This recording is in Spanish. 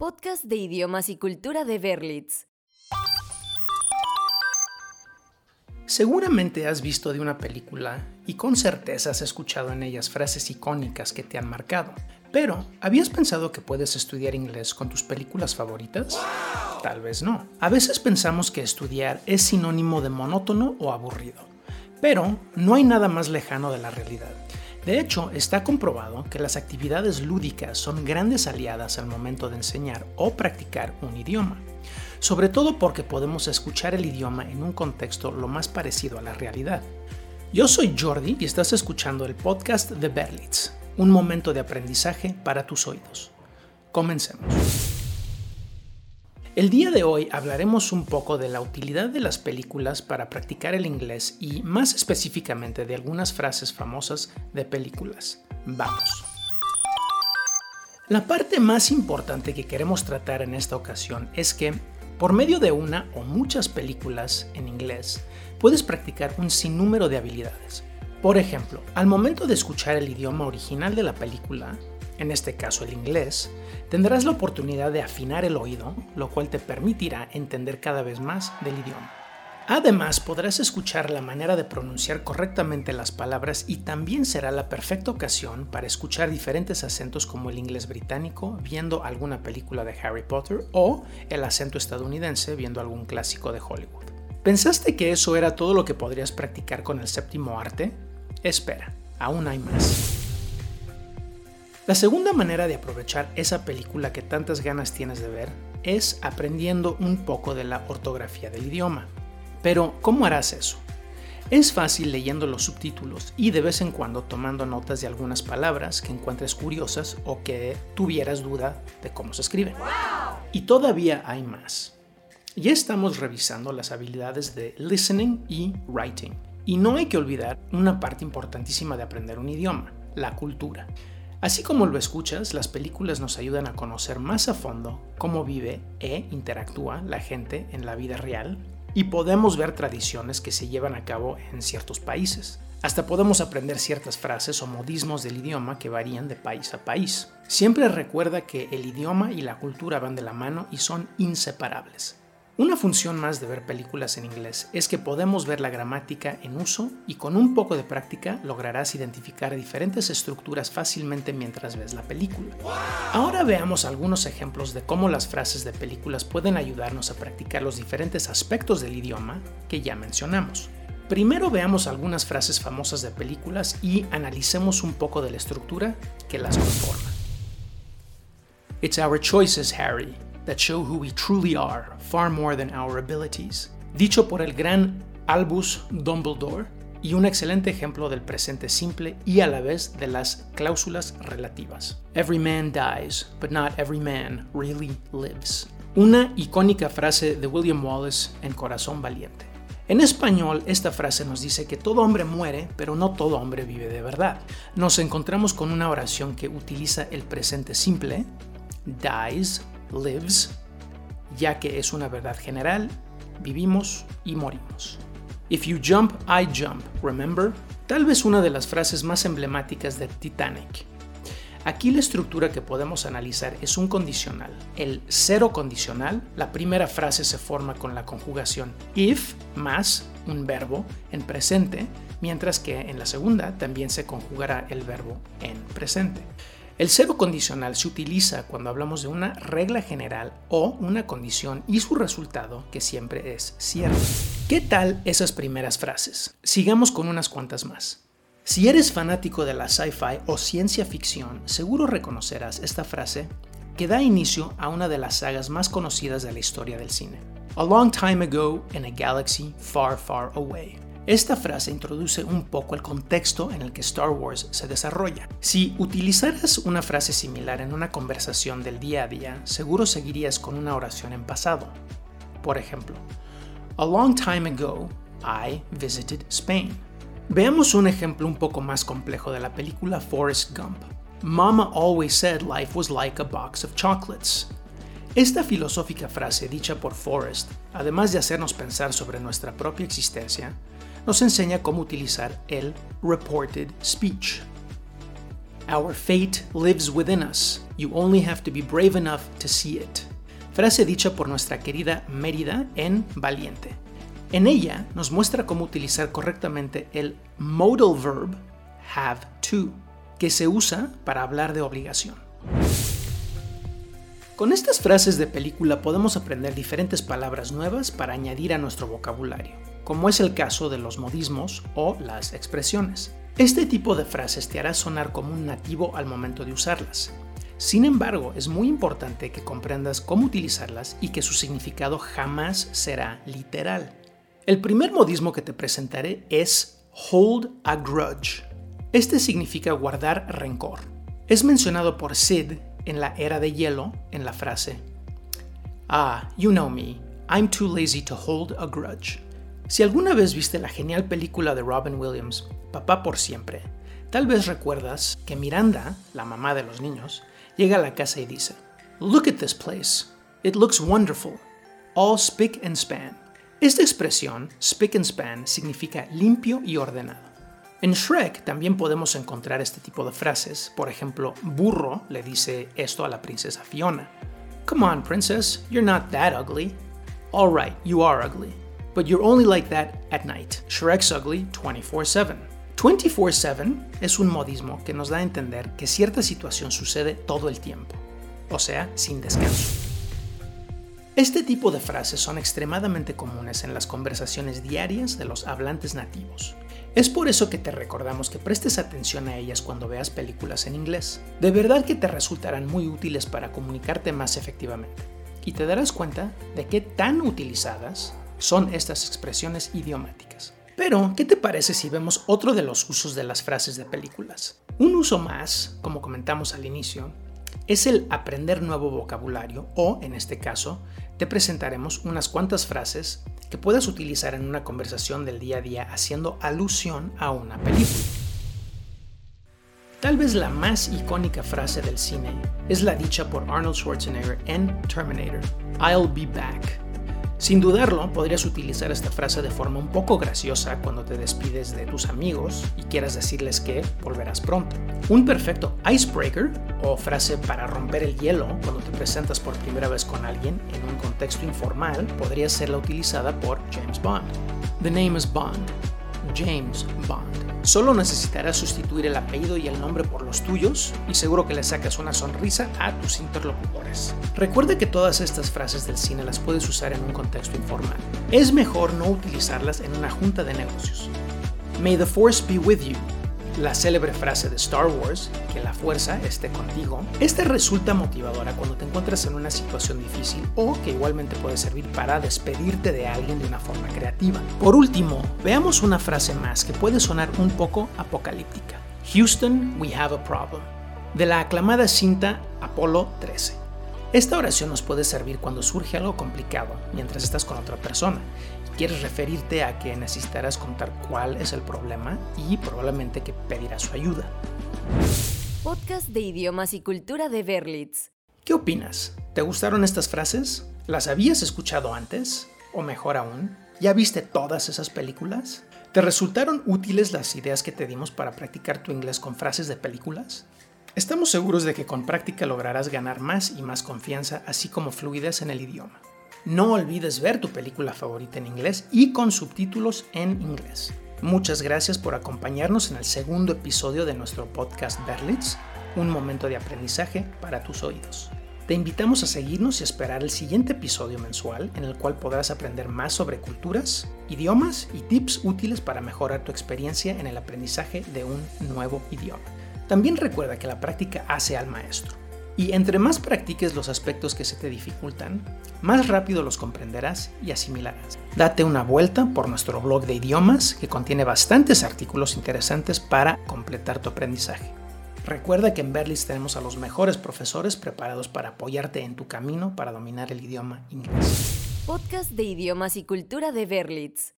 Podcast de idiomas y cultura de Berlitz. Seguramente has visto de una película y con certeza has escuchado en ellas frases icónicas que te han marcado. Pero, ¿habías pensado que puedes estudiar inglés con tus películas favoritas? Tal vez no. A veces pensamos que estudiar es sinónimo de monótono o aburrido. Pero no hay nada más lejano de la realidad. De hecho, está comprobado que las actividades lúdicas son grandes aliadas al momento de enseñar o practicar un idioma, sobre todo porque podemos escuchar el idioma en un contexto lo más parecido a la realidad. Yo soy Jordi y estás escuchando el podcast de Berlitz, un momento de aprendizaje para tus oídos. Comencemos. El día de hoy hablaremos un poco de la utilidad de las películas para practicar el inglés y más específicamente de algunas frases famosas de películas. Vamos. La parte más importante que queremos tratar en esta ocasión es que, por medio de una o muchas películas en inglés, puedes practicar un sinnúmero de habilidades. Por ejemplo, al momento de escuchar el idioma original de la película, en este caso el inglés, tendrás la oportunidad de afinar el oído, lo cual te permitirá entender cada vez más del idioma. Además, podrás escuchar la manera de pronunciar correctamente las palabras y también será la perfecta ocasión para escuchar diferentes acentos como el inglés británico viendo alguna película de Harry Potter o el acento estadounidense viendo algún clásico de Hollywood. ¿Pensaste que eso era todo lo que podrías practicar con el séptimo arte? Espera, aún hay más. La segunda manera de aprovechar esa película que tantas ganas tienes de ver es aprendiendo un poco de la ortografía del idioma. Pero, ¿cómo harás eso? Es fácil leyendo los subtítulos y de vez en cuando tomando notas de algunas palabras que encuentres curiosas o que tuvieras duda de cómo se escriben. Y todavía hay más. Ya estamos revisando las habilidades de listening y writing. Y no hay que olvidar una parte importantísima de aprender un idioma, la cultura. Así como lo escuchas, las películas nos ayudan a conocer más a fondo cómo vive e interactúa la gente en la vida real y podemos ver tradiciones que se llevan a cabo en ciertos países. Hasta podemos aprender ciertas frases o modismos del idioma que varían de país a país. Siempre recuerda que el idioma y la cultura van de la mano y son inseparables. Una función más de ver películas en inglés es que podemos ver la gramática en uso y con un poco de práctica lograrás identificar diferentes estructuras fácilmente mientras ves la película. Ahora veamos algunos ejemplos de cómo las frases de películas pueden ayudarnos a practicar los diferentes aspectos del idioma que ya mencionamos. Primero veamos algunas frases famosas de películas y analicemos un poco de la estructura que las conforma. It's our choices, Harry that show who we truly are, far more than our abilities. Dicho por el gran Albus Dumbledore y un excelente ejemplo del presente simple y a la vez de las cláusulas relativas. Every man dies, but not every man really lives. Una icónica frase de William Wallace en Corazón Valiente. En español, esta frase nos dice que todo hombre muere, pero no todo hombre vive de verdad. Nos encontramos con una oración que utiliza el presente simple, dies, lives, ya que es una verdad general, vivimos y morimos. If you jump, I jump, remember? Tal vez una de las frases más emblemáticas de Titanic. Aquí la estructura que podemos analizar es un condicional. El cero condicional, la primera frase se forma con la conjugación if más un verbo en presente, mientras que en la segunda también se conjugará el verbo en presente. El cero condicional se utiliza cuando hablamos de una regla general o una condición y su resultado que siempre es cierto. ¿Qué tal esas primeras frases? Sigamos con unas cuantas más. Si eres fanático de la sci-fi o ciencia ficción, seguro reconocerás esta frase que da inicio a una de las sagas más conocidas de la historia del cine. A long time ago in a galaxy far, far away. Esta frase introduce un poco el contexto en el que Star Wars se desarrolla. Si utilizaras una frase similar en una conversación del día a día, seguro seguirías con una oración en pasado. Por ejemplo, A long time ago, I visited Spain. Veamos un ejemplo un poco más complejo de la película Forrest Gump. Mama always said life was like a box of chocolates. Esta filosófica frase dicha por Forrest, además de hacernos pensar sobre nuestra propia existencia, nos enseña cómo utilizar el reported speech. Our fate lives within us. You only have to be brave enough to see it. Frase dicha por nuestra querida Mérida en Valiente. En ella nos muestra cómo utilizar correctamente el modal verb have to, que se usa para hablar de obligación. Con estas frases de película podemos aprender diferentes palabras nuevas para añadir a nuestro vocabulario, como es el caso de los modismos o las expresiones. Este tipo de frases te hará sonar como un nativo al momento de usarlas. Sin embargo, es muy importante que comprendas cómo utilizarlas y que su significado jamás será literal. El primer modismo que te presentaré es hold a grudge. Este significa guardar rencor. Es mencionado por Sid en la era de hielo en la frase Ah, you know me, I'm too lazy to hold a grudge. Si alguna vez viste la genial película de Robin Williams, Papá por siempre, tal vez recuerdas que Miranda, la mamá de los niños, llega a la casa y dice, Look at this place. It looks wonderful. All spick and span. Esta expresión, spick and span, significa limpio y ordenado. En Shrek también podemos encontrar este tipo de frases. Por ejemplo, Burro le dice esto a la princesa Fiona. Come on, princess, you're not that ugly. All right, you are ugly. But you're only like that at night. Shrek's ugly 24-7. 24-7 es un modismo que nos da a entender que cierta situación sucede todo el tiempo, o sea, sin descanso. Este tipo de frases son extremadamente comunes en las conversaciones diarias de los hablantes nativos. Es por eso que te recordamos que prestes atención a ellas cuando veas películas en inglés. De verdad que te resultarán muy útiles para comunicarte más efectivamente. Y te darás cuenta de qué tan utilizadas son estas expresiones idiomáticas. Pero, ¿qué te parece si vemos otro de los usos de las frases de películas? Un uso más, como comentamos al inicio, es el aprender nuevo vocabulario o, en este caso, te presentaremos unas cuantas frases que puedas utilizar en una conversación del día a día haciendo alusión a una película. Tal vez la más icónica frase del cine es la dicha por Arnold Schwarzenegger en Terminator, I'll be back. Sin dudarlo, podrías utilizar esta frase de forma un poco graciosa cuando te despides de tus amigos y quieras decirles que volverás pronto. Un perfecto icebreaker o frase para romper el hielo cuando te presentas por primera vez con alguien en un contexto informal podría ser la utilizada por James Bond. The name is Bond. James Bond. Solo necesitarás sustituir el apellido y el nombre por los tuyos y seguro que le sacas una sonrisa a tus interlocutores. Recuerda que todas estas frases del cine las puedes usar en un contexto informal. Es mejor no utilizarlas en una junta de negocios. May the force be with you la célebre frase de Star Wars, que la fuerza esté contigo, esta resulta motivadora cuando te encuentras en una situación difícil o que igualmente puede servir para despedirte de alguien de una forma creativa. Por último, veamos una frase más que puede sonar un poco apocalíptica. Houston, we have a problem. De la aclamada cinta Apolo 13. Esta oración nos puede servir cuando surge algo complicado mientras estás con otra persona quieres referirte a que necesitarás contar cuál es el problema y probablemente que pedirás su ayuda. Podcast de idiomas y cultura de Berlitz. ¿Qué opinas? ¿Te gustaron estas frases? ¿Las habías escuchado antes? O mejor aún, ¿ya viste todas esas películas? ¿Te resultaron útiles las ideas que te dimos para practicar tu inglés con frases de películas? Estamos seguros de que con práctica lograrás ganar más y más confianza, así como fluidez en el idioma. No olvides ver tu película favorita en inglés y con subtítulos en inglés. Muchas gracias por acompañarnos en el segundo episodio de nuestro podcast Berlitz, un momento de aprendizaje para tus oídos. Te invitamos a seguirnos y esperar el siguiente episodio mensual en el cual podrás aprender más sobre culturas, idiomas y tips útiles para mejorar tu experiencia en el aprendizaje de un nuevo idioma. También recuerda que la práctica hace al maestro. Y entre más practiques los aspectos que se te dificultan, más rápido los comprenderás y asimilarás. Date una vuelta por nuestro blog de idiomas que contiene bastantes artículos interesantes para completar tu aprendizaje. Recuerda que en Berlitz tenemos a los mejores profesores preparados para apoyarte en tu camino para dominar el idioma inglés. Podcast de idiomas y cultura de Berlitz.